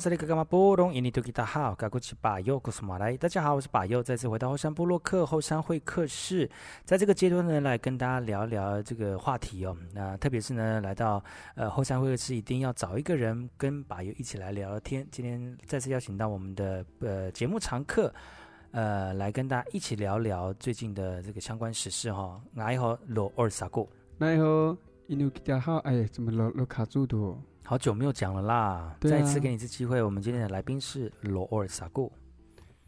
这里是布隆印尼土著大号，我是巴佑，我是马来。大家好，我是巴佑，再次回到后山部落克后山会客室，在这个阶段呢，来跟大家聊聊这个话题哦。那特别是呢，来到呃后山会客室，一定要找一个人跟巴佑一起来聊聊天。今天再次邀请到我们的呃节目常客，呃，来跟大家一起聊聊最近的这个相关时事哈、哦。哎，好，罗二萨古，哎，好，印尼土著大号，哎，怎么罗罗卡住的？好久没有讲了啦，啊、再一次给你一次机会。我们今天的来宾是罗尔萨古，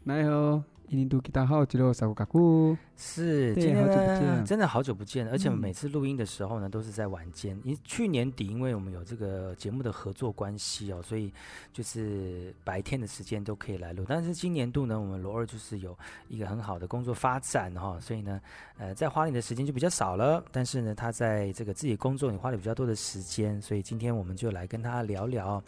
你好。印尼土著大号吉罗萨古嘎古是，今天呢，真的好久不见，而且每次录音的时候呢，都是在晚间。因、嗯、去年底，因为我们有这个节目的合作关系哦，所以就是白天的时间都可以来录。但是今年度呢，我们罗二就是有一个很好的工作发展哈、哦，所以呢，呃，在花莲的时间就比较少了。但是呢，他在这个自己工作也花了比较多的时间，所以今天我们就来跟他聊聊，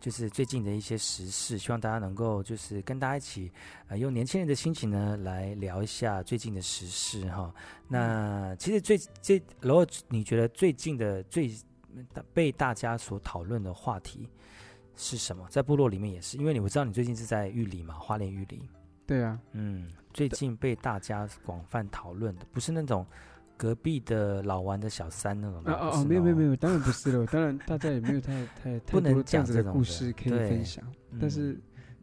就是最近的一些时事，希望大家能够就是跟大家一起，呃，用年轻人的。心情呢，来聊一下最近的时事哈。那其实最最，然后你觉得最近的最被大家所讨论的话题是什么？在部落里面也是，因为你我知道你最近是在玉里嘛，花莲玉里。对啊，嗯，最近被大家广泛讨论的，不是那种隔壁的老王的小三那种。哦哦哦，没有没有没有，当然不是了，当然大家也没有太 太太多这样子的故事可以分享，但是。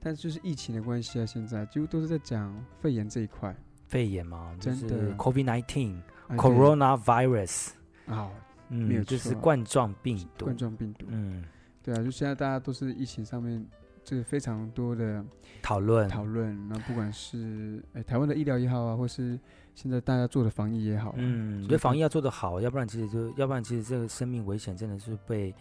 但就是疫情的关系啊，现在几乎都是在讲肺炎这一块。肺炎嘛，真的，COVID-19，Coronavirus 啊，嗯，没有，就是冠状病毒。冠状病毒，嗯，对啊，就现在大家都是疫情上面就是非常多的讨论讨论，那不管是哎台湾的医疗也好啊，或是现在大家做的防疫也好，啊，嗯，我觉得防疫要做得好，要不然其实就要不然其实这个生命危险真的是被。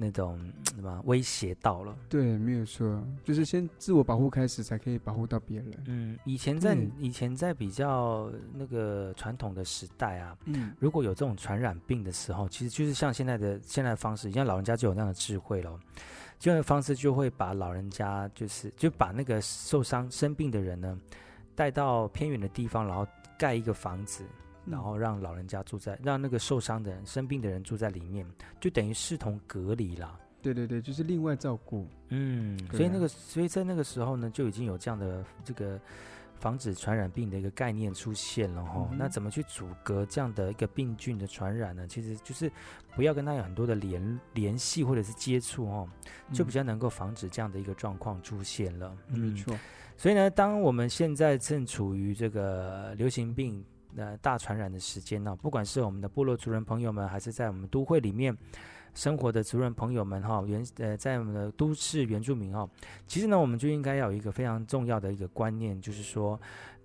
那种什么威胁到了？对，没有错，就是先自我保护开始，才可以保护到别人。嗯，以前在以前在比较那个传统的时代啊，嗯，如果有这种传染病的时候，其实就是像现在的现在的方式，像老人家就有那样的智慧了，这样的方式就会把老人家就是就把那个受伤生病的人呢带到偏远的地方，然后盖一个房子。然后让老人家住在，让那个受伤的人、生病的人住在里面，就等于视同隔离啦。对对对，就是另外照顾。嗯，所以那个，所以在那个时候呢，就已经有这样的这个防止传染病的一个概念出现了哈。嗯、那怎么去阻隔这样的一个病菌的传染呢？其实就是不要跟他有很多的联联系或者是接触哦，就比较能够防止这样的一个状况出现了。嗯、没错。所以呢，当我们现在正处于这个流行病。呃，大传染的时间呢、哦，不管是我们的部落族人朋友们，还是在我们都会里面生活的族人朋友们哈、哦，原呃，在我们的都市原住民哈、哦，其实呢，我们就应该要有一个非常重要的一个观念，就是说，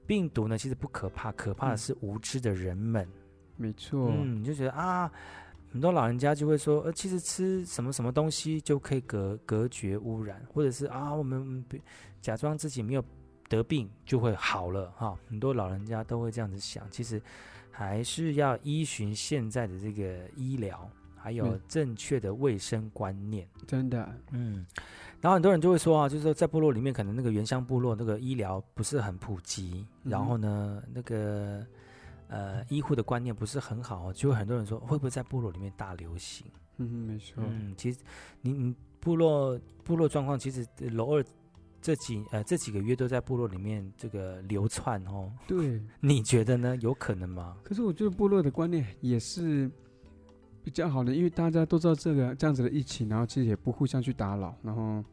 病毒呢其实不可怕，可怕的是无知的人们。嗯、没错，嗯，你就觉得啊，很多老人家就会说，呃，其实吃什么什么东西就可以隔隔绝污染，或者是啊，我们假装自己没有。得病就会好了哈，很多老人家都会这样子想。其实还是要依循现在的这个医疗，还有正确的卫生观念。真的，嗯。然后很多人就会说啊，就是说在部落里面，可能那个原乡部落那个医疗不是很普及，嗯、然后呢，那个呃医护的观念不是很好，就会很多人说会不会在部落里面大流行？嗯，没错。嗯，其实你你部落部落状况，其实楼二。这几呃这几个月都在部落里面这个流窜哦，对，你觉得呢？有可能吗？可是我觉得部落的观念也是比较好的，因为大家都知道这个这样子的疫情，然后其实也不互相去打扰，然后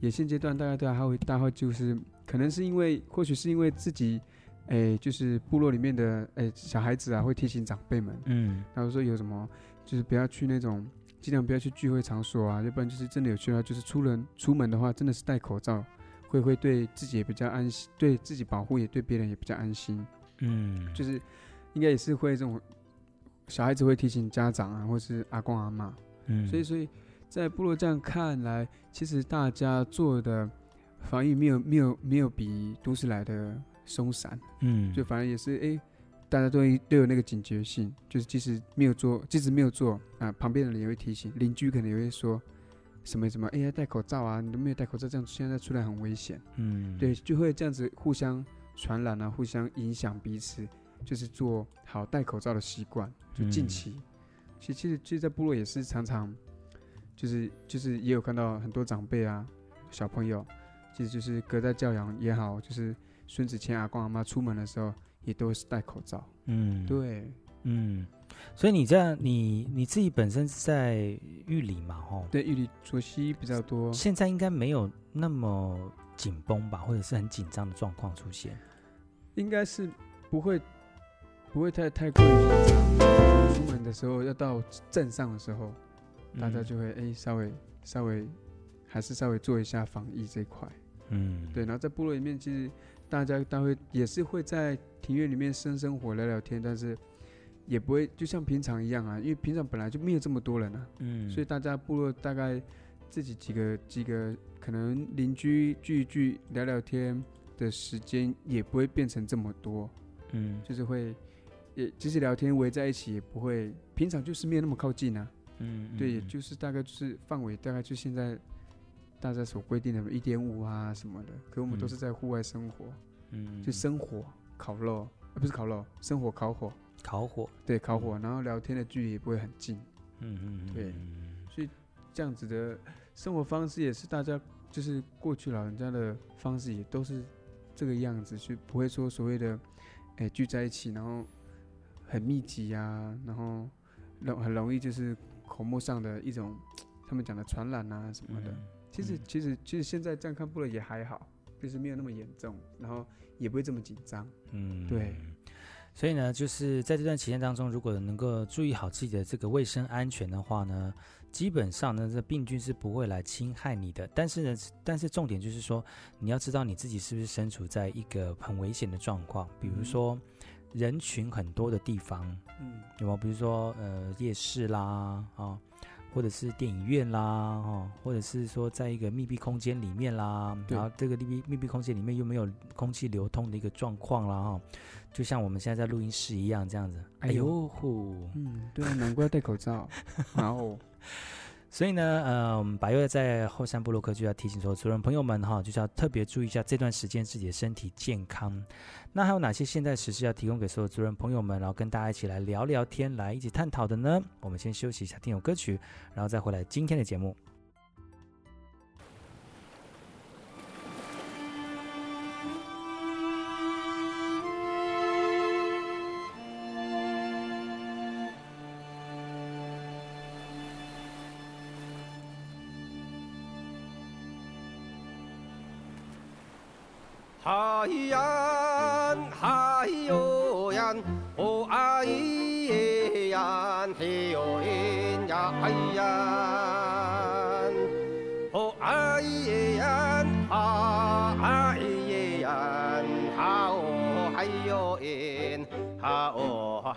也现阶段大家都还会大会就是可能是因为或许是因为自己哎就是部落里面的哎小孩子啊会提醒长辈们，嗯，然后说有什么就是不要去那种尽量不要去聚会场所啊，要不然就是真的有需要就是出人出门的话真的是戴口罩。会会对自己也比较安心，对自己保护也对别人也比较安心。嗯，就是应该也是会这种小孩子会提醒家长啊，或是阿公阿妈。嗯，所以所以在部落这样看来，其实大家做的防疫没有没有没有比都市来的松散，嗯，就反而也是哎、欸，大家都都有那个警觉性，就是即使没有做，即使没有做啊，旁边的人也会提醒，邻居可能也会说什么什么，哎、欸、呀，戴口罩啊，你都没有戴口罩，这样现在出来很危险，嗯，对，就会这样子互相传染啊，互相影响彼此，就是做好戴口罩的习惯，就近期，嗯、其实其实其实，在部落也是常常，就是就是也有看到很多长辈啊，小朋友。其实就是隔代教养也好，就是孙子牵阿公阿妈出门的时候，也都是戴口罩。嗯，对，嗯，所以你这样，你你自己本身是在玉里嘛，吼？对，玉里作息比较多。现在应该没有那么紧绷吧，或者是很紧张的状况出现？应该是不会，不会太太过于紧张。出门的时候要到镇上的时候，大家就会哎、嗯欸、稍微稍微还是稍微做一下防疫这一块。嗯，对，然后在部落里面，其实大家都会也是会在庭院里面生生活、聊聊天，但是也不会就像平常一样啊，因为平常本来就没有这么多人啊，嗯，所以大家部落大概自己几个几个可能邻居聚一聚聊聊天的时间也不会变成这么多，嗯，就是会也即使聊天围在一起也不会，平常就是没有那么靠近啊，嗯，嗯，对，也就是大概就是范围大概就现在。大家所规定的一点五啊什么的，可我们都是在户外生活，嗯，就生火烤肉，啊不是烤肉，生火烤火，烤火，对，烤火，然后聊天的距离也不会很近，嗯嗯对，所以这样子的生活方式也是大家就是过去老人家的方式也都是这个样子，就不会说所谓的哎聚在一起，然后很密集啊，然后容很容易就是口沫上的一种 他们讲的传染啊什么的。其实其实其实现在这样看不了也还好，就是没有那么严重，然后也不会这么紧张。嗯，对。所以呢，就是在这段期间当中，如果能够注意好自己的这个卫生安全的话呢，基本上呢，这病菌是不会来侵害你的。但是呢，但是重点就是说，你要知道你自己是不是身处在一个很危险的状况，比如说人群很多的地方，嗯，有没有？比如说呃夜市啦，啊、哦。或者是电影院啦，哦，或者是说在一个密闭空间里面啦，然后这个密闭密闭空间里面又没有空气流通的一个状况啦，哈，就像我们现在在录音室一样这样子。哎呦呼，嗯，对啊，难怪要戴口罩。然后。所以呢，呃，我们白月在后山部落克就要提醒所有，族人朋友们哈，就是要特别注意一下这段时间自己的身体健康。那还有哪些现代时事要提供给所有族人朋友们，然后跟大家一起来聊聊天，来一起探讨的呢？我们先休息一下，听首歌曲，然后再回来今天的节目。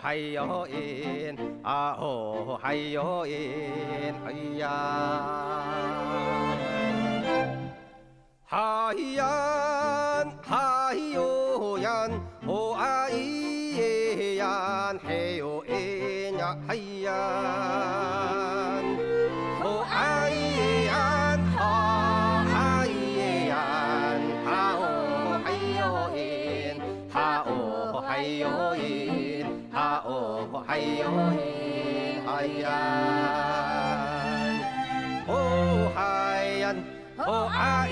嗨哟哎，哈哦嗨哟哎，哎呀，嗨呀。嗨哟呀，哦哎呀，嘿哟哎呀，哎呀，哎，嗨呀，哦嗨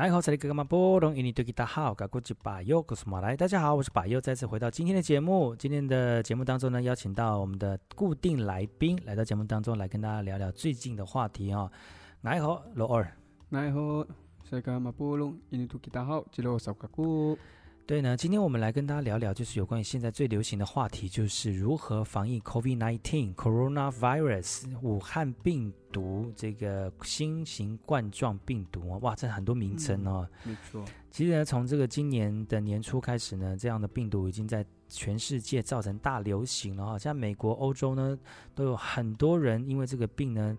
呀，哦哎。好，这里哥哥们波隆，印尼对吉大好，卡古吉巴尤，古斯马来，大家好，我是巴尤，再次回到今天的节目。今天的节目当中呢，邀请到我们的固定来宾来到节目当中来跟大家聊聊最近的话题哈。你好，罗二。你好，这里哥哥波隆，印尼对吉大好，吉罗索卡古。对呢，今天我们来跟大家聊聊，就是有关于现在最流行的话题，就是如何防疫 COVID-19 Coronavirus 武汉病毒这个新型冠状病毒啊，哇，这很多名称哦。嗯、没错，其实呢，从这个今年的年初开始呢，这样的病毒已经在全世界造成大流行了哈，像美国、欧洲呢，都有很多人因为这个病呢。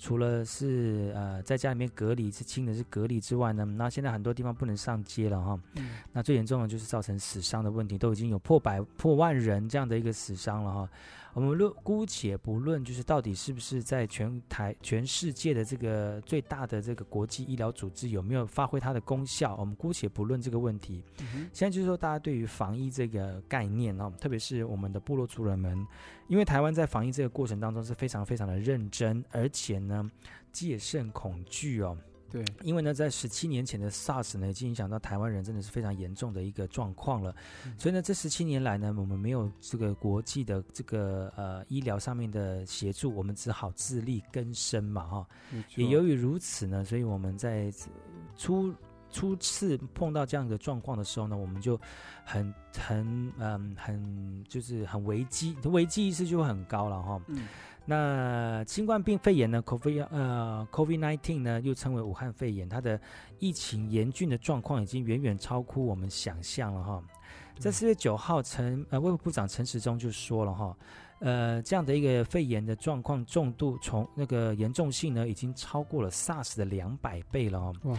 除了是呃在家里面隔离是轻的是隔离之外呢，那现在很多地方不能上街了哈。嗯。那最严重的就是造成死伤的问题，都已经有破百破万人这样的一个死伤了哈。我们论姑且不论，就是到底是不是在全台全世界的这个最大的这个国际医疗组织有没有发挥它的功效，我们姑且不论这个问题。嗯。现在就是说，大家对于防疫这个概念哦，特别是我们的部落族人们，因为台湾在防疫这个过程当中是非常非常的认真，而且呢，戒慎恐惧哦。对，因为呢，在十七年前的 SARS 呢，已经影响到台湾人，真的是非常严重的一个状况了。嗯、所以呢，这十七年来呢，我们没有这个国际的这个呃医疗上面的协助，我们只好自力更生嘛，哈。也由于如此呢，所以我们在初初次碰到这样的状况的时候呢，我们就很很嗯很就是很危机，危机意识就会很高了，哈。嗯那新冠病肺炎呢？COVID 呃，COVID-19 呢，又称为武汉肺炎，它的疫情严峻的状况已经远远超乎我们想象了哈。在四月九号，陈呃卫福部长陈时中就说了哈，呃，这样的一个肺炎的状况重度从那个严重性呢，已经超过了 SARS 的两百倍了哦。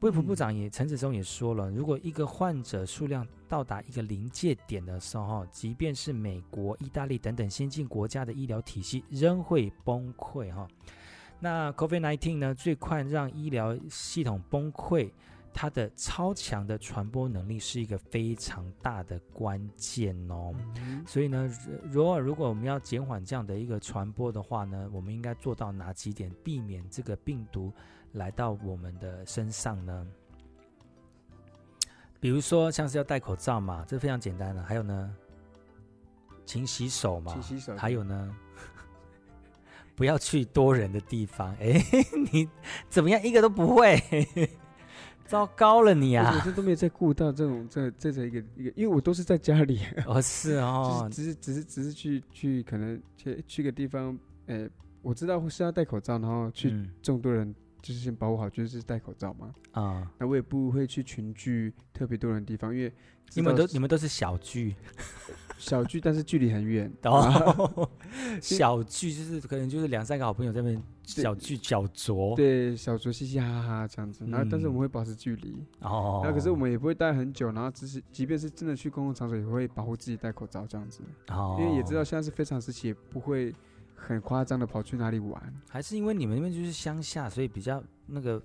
哇。卫福部长也陈时中也说了，如果一个患者数量到达一个临界点的时候，即便是美国、意大利等等先进国家的医疗体系仍会崩溃哈。那 COVID-19 呢，最快让医疗系统崩溃，它的超强的传播能力是一个非常大的关键哦。所以呢，如果如果我们要减缓这样的一个传播的话呢，我们应该做到哪几点，避免这个病毒来到我们的身上呢？比如说，像是要戴口罩嘛，这非常简单的。还有呢，勤洗手嘛，勤洗手。还有呢，不要去多人的地方。哎，你怎么样？一个都不会，糟糕了你啊！我这都没有在顾到这种这这这一个一个，因为我都是在家里。哦，是哦，只是只是只是去去可能去去个地方，哎，我知道是要戴口罩，然后去众多人。嗯就是先保护好，就是戴口罩嘛。啊、嗯，那我也不会去群聚特别多人的地方，因为你们都你们都是小聚，小聚，但是距离很远。哦，小聚就是可能就是两三个好朋友在那边小聚小酌，对，小酌嘻嘻哈哈这样子。然后，但是我们会保持距离。哦，那可是我们也不会待很久，然后只是即便是真的去公共场所，也会保护自己戴口罩这样子。哦，因为也知道现在是非常时期，也不会。很夸张的跑去哪里玩？还是因为你们那边就是乡下，所以比较那个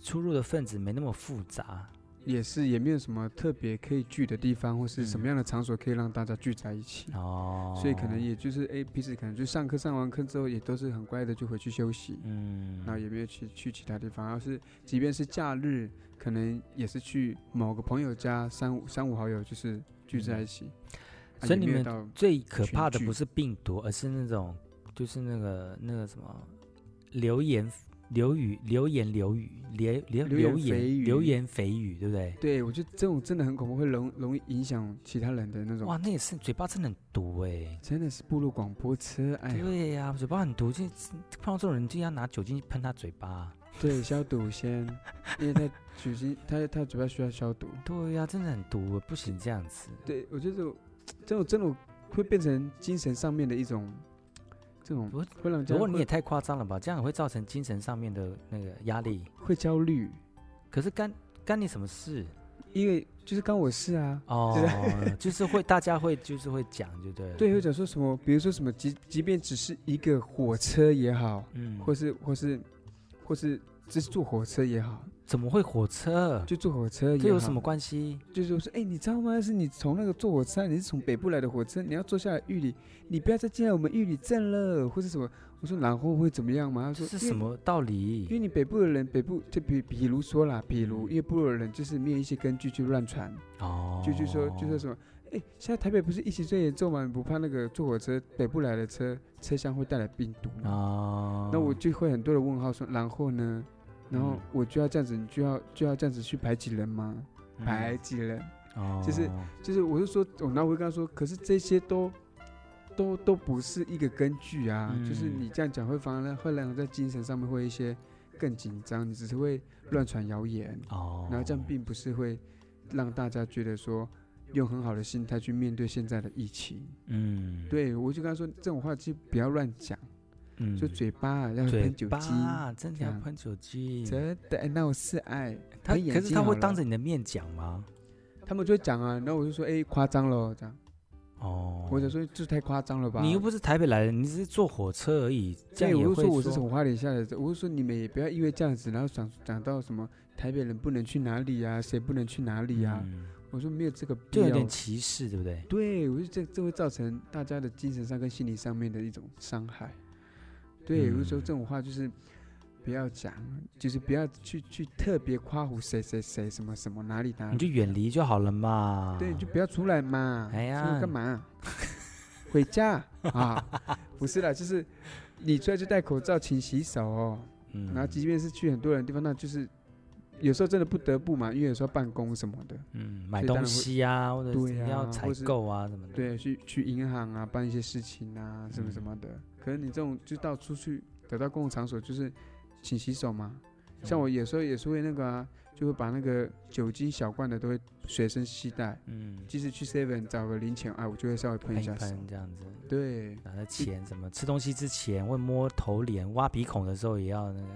出入的分子没那么复杂。也是，也没有什么特别可以聚的地方，或是什么样的场所可以让大家聚在一起。哦、嗯，所以可能也就是哎，平时可能就上课上完课之后，也都是很乖的就回去休息。嗯，然后也没有去去其他地方。要是即便是假日，可能也是去某个朋友家，三五三五好友就是聚在一起。嗯啊、所以你们最可怕的不是病毒，而是那种。就是那个那个什么流言流语流言流语流流流言流言蜚语，对不对？对，我觉得这种真的很恐怖，会容容易影响其他人的那种。哇，那也是嘴巴真的很毒哎、欸，真的是部落广播车哎。对呀、啊，嘴巴很毒，就碰到这种人就要拿酒精喷他嘴巴。对，消毒先，因为他酒精，他他嘴巴需要消毒。对呀、啊，真的很毒，不行这样子。对，我觉得这种这种这种会变成精神上面的一种。这种会让，如果你也太夸张了吧？这样会造成精神上面的那个压力，会焦虑。可是干干你什么事？因为就是干我事啊。哦，就是会大家会就是会讲，就对。对，会讲说什么？比如说什么？即即便只是一个火车也好，嗯，或是或是或是这是坐火车也好，怎么会火车？就坐火车也好，这有什么关系？就是我说，哎，你知道吗？是你从那个坐火车，你是从北部来的火车，你要坐下来玉里，你不要再进来我们玉里镇了，或者什么？我说然后会怎么样吗？他说是什么道理？因为你北部的人，北部就比比如说啦，比如因为部落的人就是没有一些根据去乱传哦，就就说就说什么。哎，现在台北不是疫情最严重吗？你不怕那个坐火车北部来的车车厢会带来病毒吗？哦，那我就会很多的问号说，然后呢？然后我就要这样子，你就要就要这样子去排挤人吗？嗯、排挤人？哦，就是就是，我就说，我那我会跟他说，可是这些都都都不是一个根据啊，嗯、就是你这样讲会反而会让人在精神上面会一些更紧张，你只是会乱传谣言哦，然后这样并不是会让大家觉得说。用很好的心态去面对现在的疫情。嗯，对，我就跟他说，这种话就不要乱讲。嗯，就嘴巴要喷酒精，真的要喷酒精，真的。那我是爱他，可是他会当着你的面讲吗？他们就会讲啊，然后我就说，哎，夸张了这样。哦，或者说这太夸张了吧？你又不是台北来的，你只是坐火车而已。这样我就说我是从花莲下来的，我就说你们也不要因为这样子，然后讲讲到什么台北人不能去哪里啊，谁不能去哪里啊？我说没有这个必要，就有点歧视，对不对？对，我就这这会造成大家的精神上跟心理上面的一种伤害。对，有时候这种话就是不要讲，就是不要去去特别夸胡谁谁谁什么什么哪里哪里，你就远离就好了嘛。对，就不要出来嘛。哎呀，干嘛？回家啊？不是啦，就是你出来就戴口罩，勤洗手哦。嗯。然后即便是去很多人的地方，那就是。有时候真的不得不嘛，因为有时候办公什么的，嗯，买东西啊，或者要采购啊什么的，对，去去银行啊办一些事情啊，什么什么的。嗯、可是你这种就到出去得到公共场所，就是请洗手嘛。嗯、像我有时候也是会那个啊，就会把那个酒精小罐的都会随身携带，嗯，即使去 Seven 找个零钱，哎，我就会稍微喷一下手，喷这样子。对，拿着钱什么，吃东西之前会摸头脸、挖鼻孔的时候也要那个。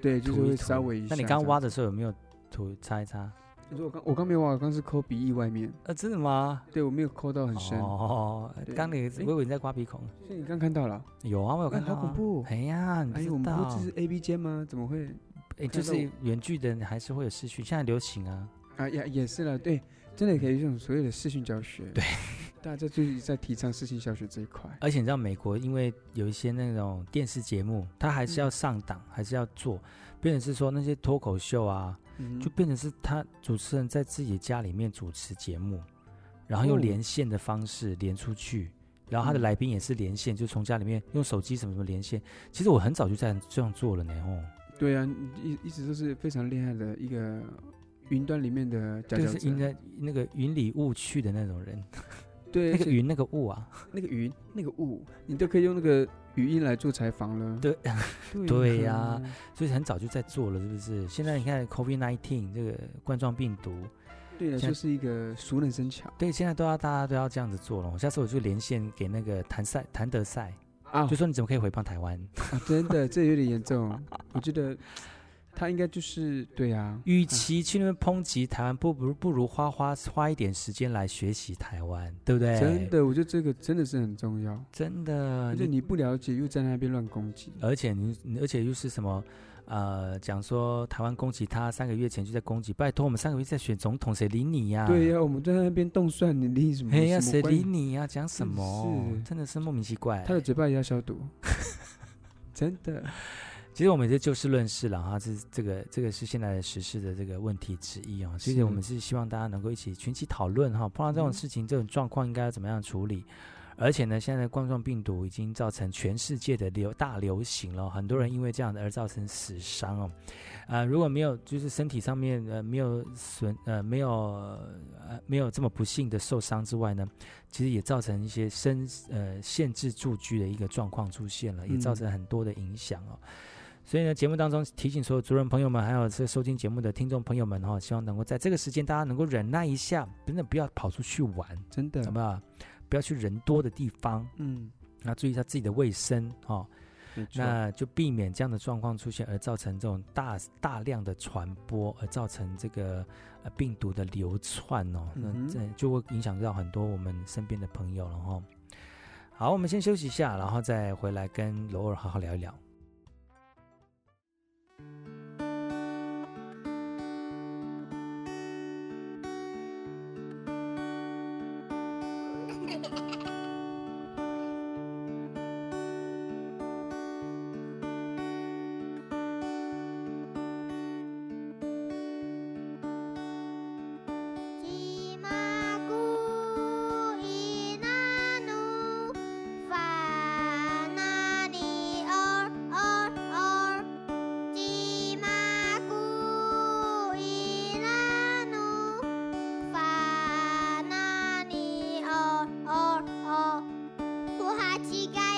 对，就是会稍微一下。那你刚挖的时候有没有涂擦一擦？你说我刚我刚没有挖，我刚是抠鼻翼外面。呃，真的吗？对，我没有抠到很深。哦，刚你我以为你在刮鼻孔。所以你刚看到了？有啊，我有看到。好恐怖！哎呀，你不知道？哎，我们不是 A B 间吗？怎么会？哎，就是远距的还是会有视讯，现在流行啊。啊呀，也是了，对，真的可以用所谓的视讯教学。对。大家最近在提倡视讯教学这一块，而且你知道美国，因为有一些那种电视节目，它还是要上档，嗯、还是要做，变成是说那些脱口秀啊，嗯、就变成是他主持人在自己的家里面主持节目，然后用连线的方式连出去，然后他的来宾也是连线，嗯、就从家里面用手机什么什么连线。其实我很早就在这样做了呢，哦，对啊，一一直都是非常厉害的一个云端里面的佼佼者，就是应该那个云里雾去的那种人。对，那个云，那个雾啊，那个云，那个雾，你都可以用那个语音来做采访了。对，对呀，所以很早就在做了，是不是？现在你看 COVID nineteen 这个冠状病毒，对了，就是一个熟能生巧。对，现在都要大家都要这样子做了。下次我就连线给那个谭赛、谭德赛啊，就说你怎么可以回帮台湾？真的，这有点严重，我觉得。他应该就是对啊，与其去那边抨击台湾，不不不如花花花一点时间来学习台湾，对不对？真的，我觉得这个真的是很重要。真的，就你不了解，又在那边乱攻击，而且你，而且又是什么？呃，讲说台湾攻击他，三个月前就在攻击，拜托我们三个月在选总统，谁理你呀？对呀，我们在那边动算，你理什么？哎呀，谁理你呀？讲什么？真的是莫名其怪。他的嘴巴也要消毒，真的。其实我们这就事论事了哈，这这个这个是现在的时事的这个问题之一啊。其实我们是希望大家能够一起群起讨论哈，碰到这种事情、这种状况应该要怎么样处理。而且呢，现在的冠状病毒已经造成全世界的流大流行了，很多人因为这样的而造成死伤哦。啊，如果没有就是身体上面呃没有损呃没有呃没有这么不幸的受伤之外呢，其实也造成一些生呃限制住居的一个状况出现了，也造成很多的影响哦。所以呢，节目当中提醒所有族人朋友们，还有这收听节目的听众朋友们哈，希望能够在这个时间，大家能够忍耐一下，真的不要跑出去玩，真的，好不好？不要去人多的地方，嗯，那注意一下自己的卫生哈，没错。那就避免这样的状况出现，而造成这种大大量的传播，而造成这个呃病毒的流窜哦，那这就会影响到很多我们身边的朋友了哈。好，我们先休息一下，然后再回来跟罗尔好好聊一聊。嗨，达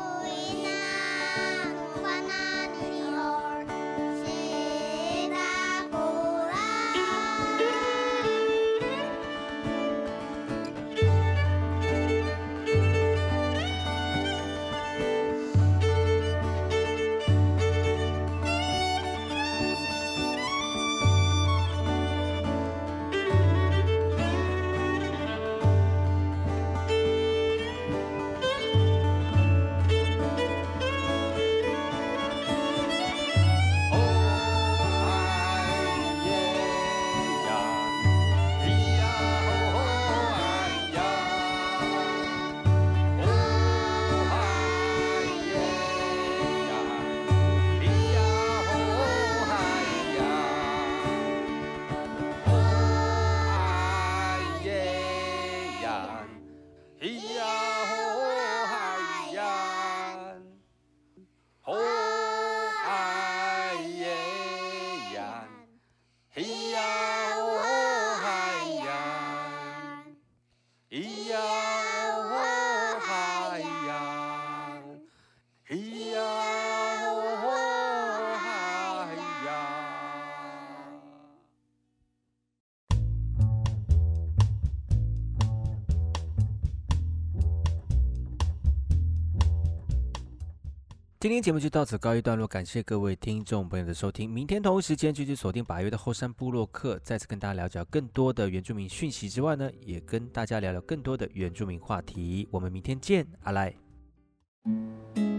今天节目就到此告一段落，感谢各位听众朋友的收听。明天同一时间继续锁定八月的后山部落客，再次跟大家聊聊更多的原住民讯息之外呢，也跟大家聊聊更多的原住民话题。我们明天见，阿赖。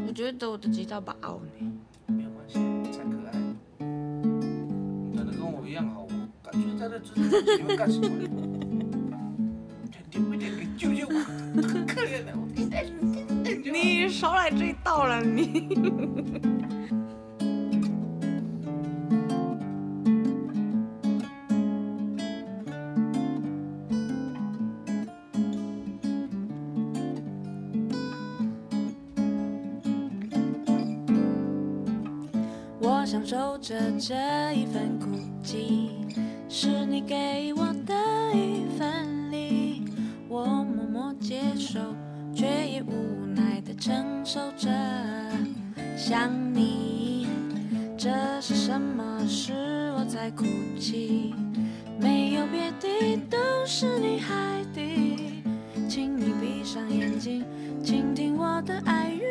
我觉得我的吉他把拗呢，没有关系，才可爱。你长得跟我一样好，我感觉在这这这里面干什么？点不点给救救我？可怜的我。你少来这一道了，你。我享受着这一份孤寂，是你给我的一份力，我默默接受，却也无。承受着想你，这是什么？是我在哭泣，没有别的，都是你害的。请你闭上眼睛，倾听我的爱语，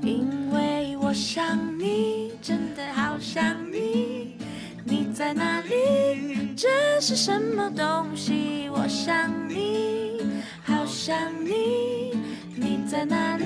因为我想你，真的好想你。你在哪里？这是什么东西？我想。想你，你在哪里？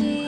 么